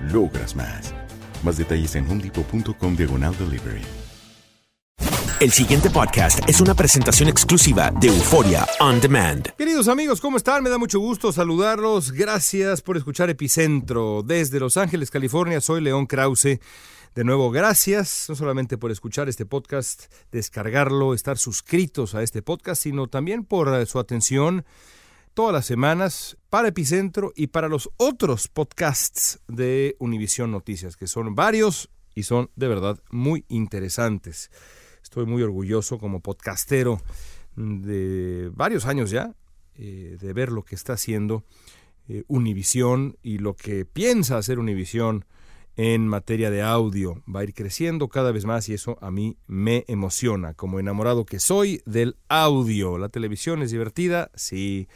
logras más. Más detalles en homedepot.com diagonal delivery. El siguiente podcast es una presentación exclusiva de Euforia On Demand. Queridos amigos, ¿cómo están? Me da mucho gusto saludarlos. Gracias por escuchar Epicentro. Desde Los Ángeles, California, soy León Krause. De nuevo, gracias, no solamente por escuchar este podcast, descargarlo, estar suscritos a este podcast, sino también por eh, su atención todas las semanas para Epicentro y para los otros podcasts de Univisión Noticias, que son varios y son de verdad muy interesantes. Estoy muy orgulloso como podcastero de varios años ya eh, de ver lo que está haciendo eh, Univisión y lo que piensa hacer Univisión en materia de audio. Va a ir creciendo cada vez más y eso a mí me emociona, como enamorado que soy del audio. La televisión es divertida, sí.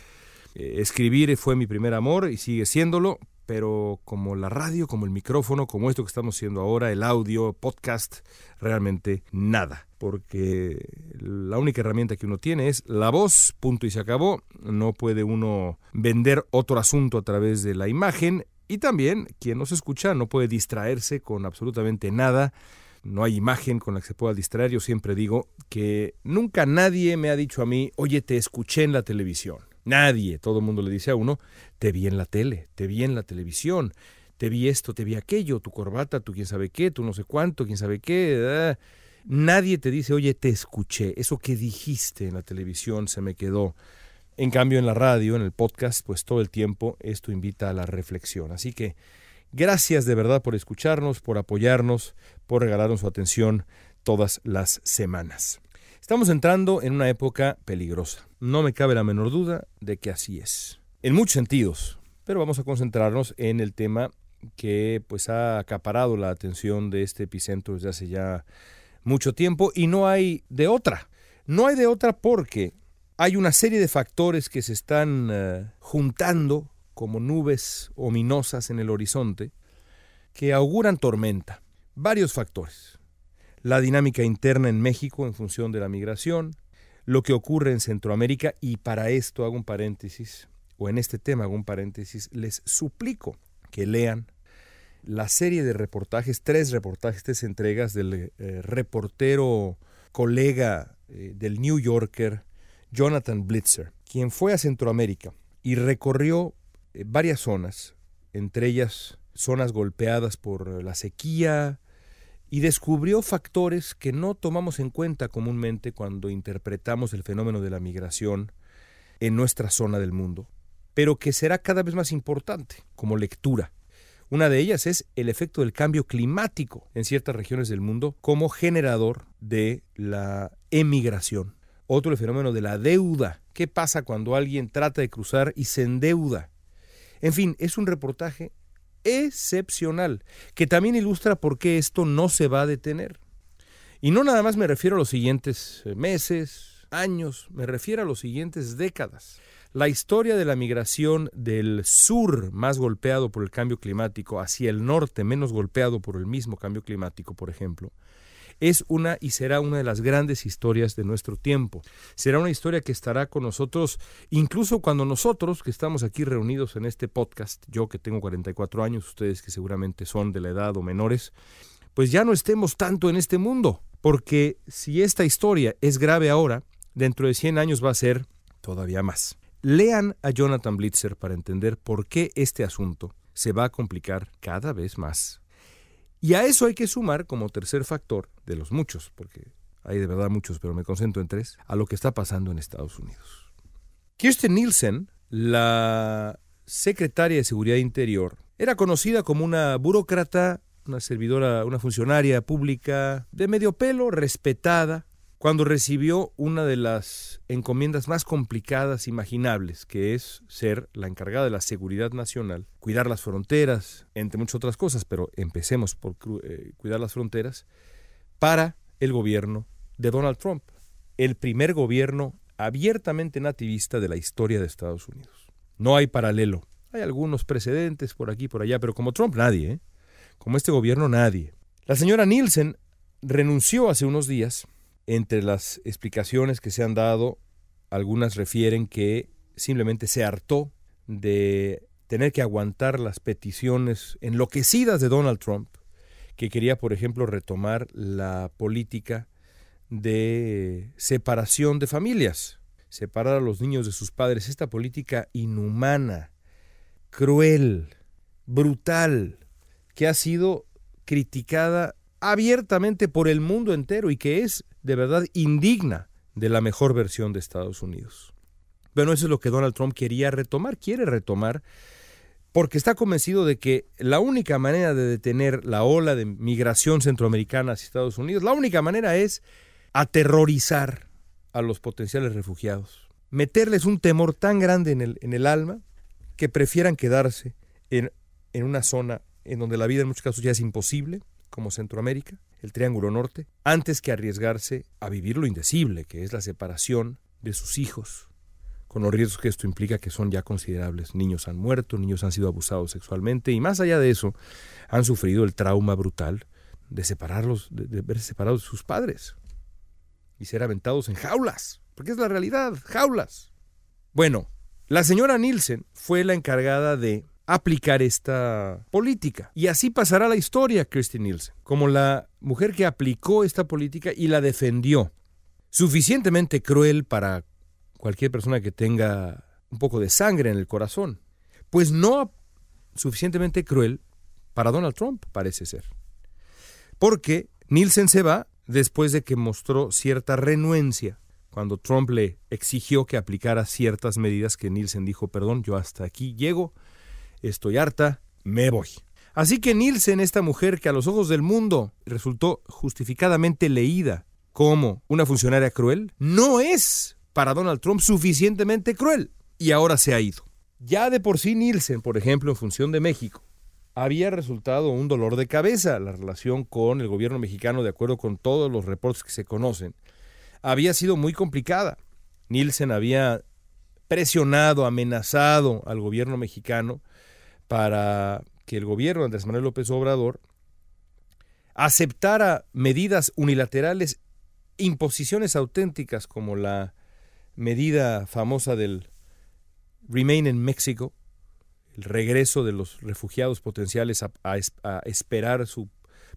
Eh, escribir fue mi primer amor y sigue siéndolo, pero como la radio, como el micrófono, como esto que estamos haciendo ahora, el audio, podcast, realmente nada. Porque la única herramienta que uno tiene es la voz, punto y se acabó. No puede uno vender otro asunto a través de la imagen y también quien nos escucha no puede distraerse con absolutamente nada. No hay imagen con la que se pueda distraer. Yo siempre digo que nunca nadie me ha dicho a mí, oye, te escuché en la televisión. Nadie. Todo el mundo le dice a uno, te vi en la tele, te vi en la televisión, te vi esto, te vi aquello, tu corbata, tu quién sabe qué, tu no sé cuánto, quién sabe qué. Nadie te dice, oye, te escuché. Eso que dijiste en la televisión se me quedó. En cambio, en la radio, en el podcast, pues todo el tiempo esto invita a la reflexión. Así que gracias de verdad por escucharnos, por apoyarnos, por regalarnos su atención todas las semanas. Estamos entrando en una época peligrosa. No me cabe la menor duda de que así es. En muchos sentidos. Pero vamos a concentrarnos en el tema que pues ha acaparado la atención de este epicentro desde hace ya mucho tiempo y no hay de otra. No hay de otra porque hay una serie de factores que se están eh, juntando como nubes ominosas en el horizonte que auguran tormenta. Varios factores. La dinámica interna en México en función de la migración, lo que ocurre en Centroamérica y para esto hago un paréntesis, o en este tema hago un paréntesis, les suplico que lean la serie de reportajes, tres reportajes, tres entregas del eh, reportero colega eh, del New Yorker, Jonathan Blitzer, quien fue a Centroamérica y recorrió eh, varias zonas, entre ellas zonas golpeadas por la sequía, y descubrió factores que no tomamos en cuenta comúnmente cuando interpretamos el fenómeno de la migración en nuestra zona del mundo, pero que será cada vez más importante como lectura. Una de ellas es el efecto del cambio climático en ciertas regiones del mundo como generador de la emigración. Otro el fenómeno de la deuda. ¿Qué pasa cuando alguien trata de cruzar y se endeuda? En fin, es un reportaje excepcional que también ilustra por qué esto no se va a detener. Y no nada más me refiero a los siguientes eh, meses, años, me refiero a los siguientes décadas. La historia de la migración del sur más golpeado por el cambio climático hacia el norte menos golpeado por el mismo cambio climático, por ejemplo, es una y será una de las grandes historias de nuestro tiempo. Será una historia que estará con nosotros incluso cuando nosotros, que estamos aquí reunidos en este podcast, yo que tengo 44 años, ustedes que seguramente son de la edad o menores, pues ya no estemos tanto en este mundo. Porque si esta historia es grave ahora, dentro de 100 años va a ser todavía más. Lean a Jonathan Blitzer para entender por qué este asunto se va a complicar cada vez más. Y a eso hay que sumar como tercer factor, de los muchos, porque hay de verdad muchos, pero me concentro en tres, a lo que está pasando en Estados Unidos. Kirsten Nielsen, la secretaria de Seguridad Interior, era conocida como una burócrata, una servidora, una funcionaria pública de medio pelo, respetada, cuando recibió una de las encomiendas más complicadas imaginables, que es ser la encargada de la seguridad nacional, cuidar las fronteras, entre muchas otras cosas, pero empecemos por eh, cuidar las fronteras, para el gobierno de Donald Trump, el primer gobierno abiertamente nativista de la historia de Estados Unidos. No hay paralelo. Hay algunos precedentes por aquí y por allá, pero como Trump nadie, ¿eh? como este gobierno nadie. La señora Nielsen renunció hace unos días entre las explicaciones que se han dado, algunas refieren que simplemente se hartó de tener que aguantar las peticiones enloquecidas de Donald Trump, que quería, por ejemplo, retomar la política de separación de familias, separar a los niños de sus padres, esta política inhumana, cruel, brutal, que ha sido criticada abiertamente por el mundo entero y que es de verdad indigna de la mejor versión de Estados Unidos. Bueno, eso es lo que Donald Trump quería retomar, quiere retomar, porque está convencido de que la única manera de detener la ola de migración centroamericana hacia Estados Unidos, la única manera es aterrorizar a los potenciales refugiados, meterles un temor tan grande en el, en el alma que prefieran quedarse en, en una zona en donde la vida en muchos casos ya es imposible, como Centroamérica, el Triángulo Norte, antes que arriesgarse a vivir lo indecible, que es la separación de sus hijos, con los riesgos que esto implica que son ya considerables. Niños han muerto, niños han sido abusados sexualmente y más allá de eso, han sufrido el trauma brutal de separarlos, de, de verse separados de sus padres y ser aventados en jaulas, porque es la realidad, jaulas. Bueno, la señora Nielsen fue la encargada de aplicar esta política. Y así pasará la historia, Christine Nielsen, como la mujer que aplicó esta política y la defendió. Suficientemente cruel para cualquier persona que tenga un poco de sangre en el corazón. Pues no suficientemente cruel para Donald Trump, parece ser. Porque Nielsen se va después de que mostró cierta renuencia cuando Trump le exigió que aplicara ciertas medidas que Nielsen dijo, perdón, yo hasta aquí llego, estoy harta, me voy. Así que Nielsen, esta mujer que a los ojos del mundo resultó justificadamente leída como una funcionaria cruel, no es para Donald Trump suficientemente cruel y ahora se ha ido. Ya de por sí Nielsen, por ejemplo, en función de México, había resultado un dolor de cabeza la relación con el gobierno mexicano, de acuerdo con todos los reportes que se conocen. Había sido muy complicada. Nielsen había presionado, amenazado al gobierno mexicano para que el gobierno de Andrés Manuel López Obrador aceptara medidas unilaterales, imposiciones auténticas como la medida famosa del Remain en México, el regreso de los refugiados potenciales a, a, a, esperar su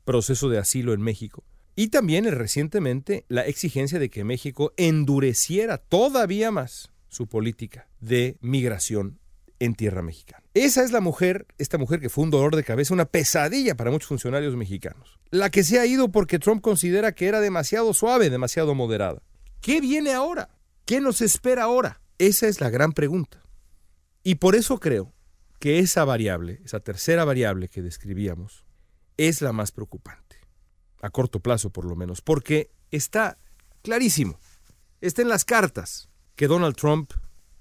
proceso de asilo en México. Y también recientemente la exigencia de que México endureciera todavía más su política de migración en tierra mexicana. Esa es la mujer, esta mujer que fue un dolor de cabeza, una pesadilla para muchos funcionarios mexicanos. La que se ha ido porque Trump considera que era demasiado suave, demasiado moderada. ¿Qué viene ahora? ¿Qué nos espera ahora? Esa es la gran pregunta. Y por eso creo que esa variable, esa tercera variable que describíamos, es la más preocupante. A corto plazo, por lo menos, porque está clarísimo, está en las cartas que Donald Trump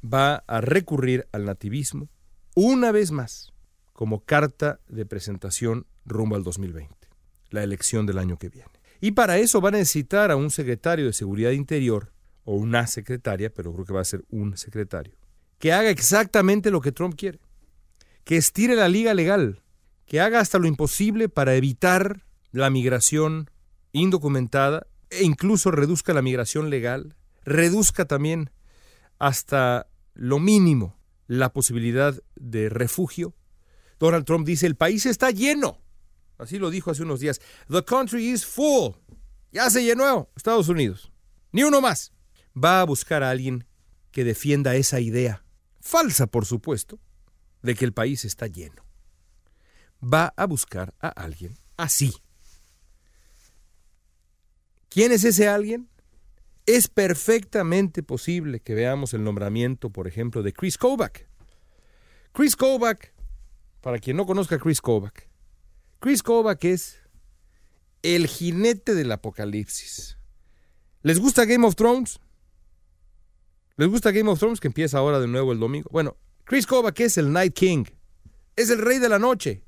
va a recurrir al nativismo una vez más como carta de presentación rumbo al 2020, la elección del año que viene. Y para eso va a necesitar a un secretario de Seguridad Interior, o una secretaria, pero creo que va a ser un secretario, que haga exactamente lo que Trump quiere, que estire la liga legal, que haga hasta lo imposible para evitar la migración indocumentada e incluso reduzca la migración legal, reduzca también hasta lo mínimo la posibilidad de refugio. Donald Trump dice, el país está lleno. Así lo dijo hace unos días. The country is full. Ya se llenó Estados Unidos. Ni uno más. Va a buscar a alguien que defienda esa idea, falsa por supuesto, de que el país está lleno. Va a buscar a alguien así. ¿Quién es ese alguien? Es perfectamente posible que veamos el nombramiento, por ejemplo, de Chris Kovac. Chris Kovac, para quien no conozca a Chris Kovac, Chris Kovac es el jinete del apocalipsis. ¿Les gusta Game of Thrones? ¿Les gusta Game of Thrones que empieza ahora de nuevo el domingo? Bueno, Chris Kovac es el Night King. Es el rey de la noche,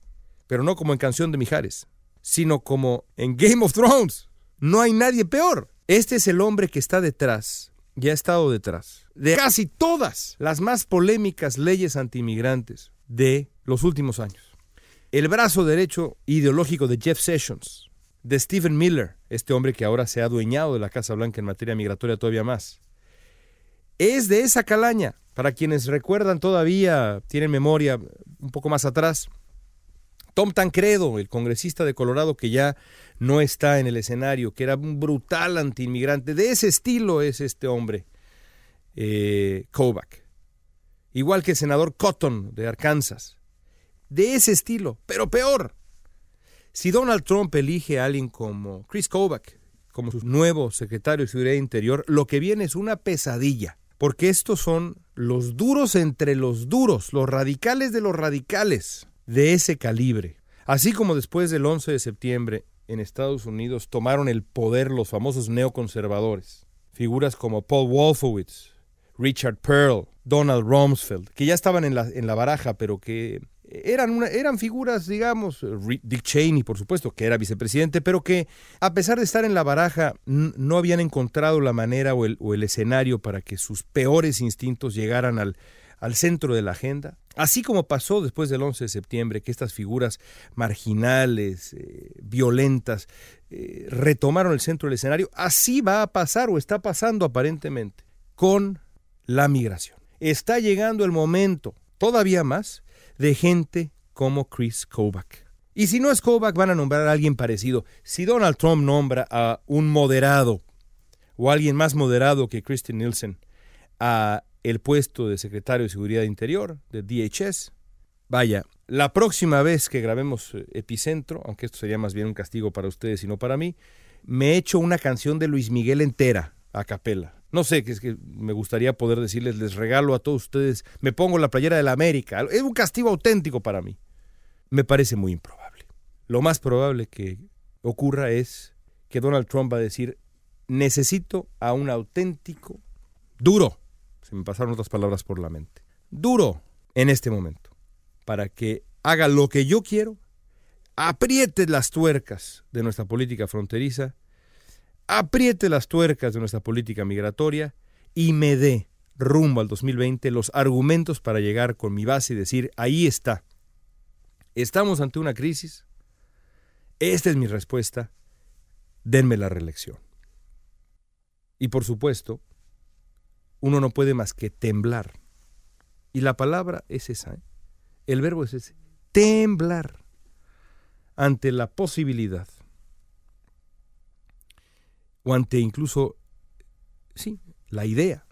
pero no como en Canción de Mijares, sino como en Game of Thrones. No hay nadie peor. Este es el hombre que está detrás, y ha estado detrás, de casi todas las más polémicas leyes antiinmigrantes de los últimos años. El brazo derecho ideológico de Jeff Sessions, de Stephen Miller, este hombre que ahora se ha adueñado de la Casa Blanca en materia migratoria todavía más. Es de esa calaña, para quienes recuerdan todavía, tienen memoria un poco más atrás, Tom Tancredo, el congresista de Colorado que ya no está en el escenario, que era un brutal antiinmigrante. De ese estilo es este hombre, eh, Kovac. Igual que el senador Cotton de Arkansas. De ese estilo, pero peor. Si Donald Trump elige a alguien como Chris Kovac, como su nuevo secretario de Seguridad Interior, lo que viene es una pesadilla. Porque estos son los duros entre los duros, los radicales de los radicales de ese calibre. Así como después del 11 de septiembre en Estados Unidos tomaron el poder los famosos neoconservadores, figuras como Paul Wolfowitz, Richard Pearl, Donald Rumsfeld, que ya estaban en la, en la baraja, pero que eran, eran figuras, digamos, Dick Cheney, por supuesto, que era vicepresidente, pero que a pesar de estar en la baraja, no habían encontrado la manera o el, o el escenario para que sus peores instintos llegaran al, al centro de la agenda. Así como pasó después del 11 de septiembre, que estas figuras marginales, eh, violentas, eh, retomaron el centro del escenario, así va a pasar o está pasando aparentemente con la migración. Está llegando el momento, todavía más, de gente como Chris Kovac. Y si no es Kovac, van a nombrar a alguien parecido. Si Donald Trump nombra a un moderado o alguien más moderado que Christian Nielsen a el puesto de secretario de Seguridad Interior de DHS. Vaya, la próxima vez que grabemos eh, Epicentro, aunque esto sería más bien un castigo para ustedes y no para mí, me echo una canción de Luis Miguel entera a capela. No sé, que es que me gustaría poder decirles, les regalo a todos ustedes, me pongo la playera de la América. Es un castigo auténtico para mí. Me parece muy improbable. Lo más probable que ocurra es que Donald Trump va a decir, necesito a un auténtico duro se me pasaron otras palabras por la mente. Duro en este momento, para que haga lo que yo quiero, apriete las tuercas de nuestra política fronteriza, apriete las tuercas de nuestra política migratoria y me dé rumbo al 2020 los argumentos para llegar con mi base y decir, ahí está, estamos ante una crisis, esta es mi respuesta, denme la reelección. Y por supuesto, uno no puede más que temblar. Y la palabra es esa, ¿eh? el verbo es ese, temblar ante la posibilidad o ante incluso, sí, la idea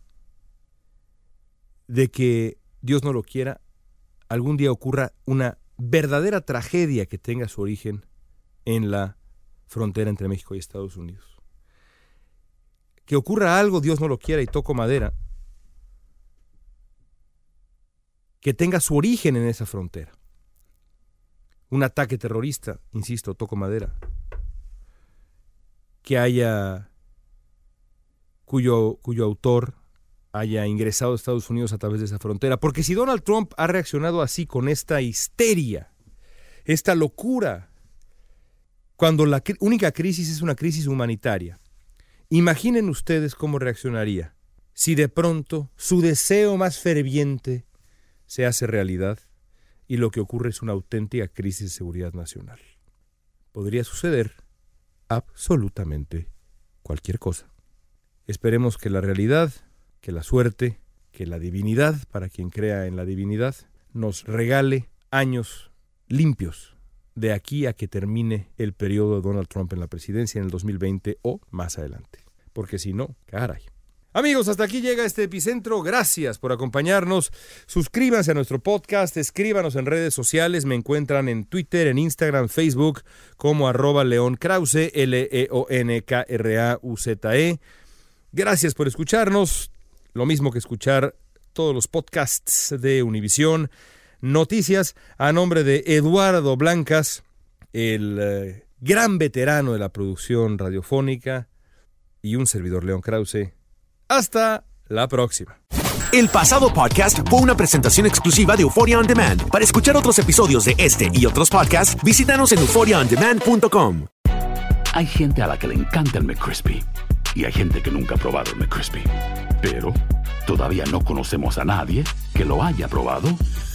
de que Dios no lo quiera, algún día ocurra una verdadera tragedia que tenga su origen en la frontera entre México y Estados Unidos que ocurra algo, Dios no lo quiera y toco madera, que tenga su origen en esa frontera. Un ataque terrorista, insisto, toco madera, que haya, cuyo, cuyo autor haya ingresado a Estados Unidos a través de esa frontera. Porque si Donald Trump ha reaccionado así, con esta histeria, esta locura, cuando la única crisis es una crisis humanitaria. Imaginen ustedes cómo reaccionaría si de pronto su deseo más ferviente se hace realidad y lo que ocurre es una auténtica crisis de seguridad nacional. Podría suceder absolutamente cualquier cosa. Esperemos que la realidad, que la suerte, que la divinidad, para quien crea en la divinidad, nos regale años limpios de aquí a que termine el periodo de Donald Trump en la presidencia en el 2020 o más adelante. Porque si no, caray. Amigos, hasta aquí llega este epicentro. Gracias por acompañarnos. Suscríbanse a nuestro podcast, escríbanos en redes sociales. Me encuentran en Twitter, en Instagram, Facebook como arroba León Krause, L-E-O-N-K-R-A-U-Z-E. -E. Gracias por escucharnos. Lo mismo que escuchar todos los podcasts de Univisión. Noticias a nombre de Eduardo Blancas, el eh, gran veterano de la producción radiofónica, y un servidor León Krause. Hasta la próxima. El pasado podcast fue una presentación exclusiva de Euphoria On Demand. Para escuchar otros episodios de este y otros podcasts, visítanos en euphoriaondemand.com. Hay gente a la que le encanta el McCrispy y hay gente que nunca ha probado el McCrispy. Pero todavía no conocemos a nadie que lo haya probado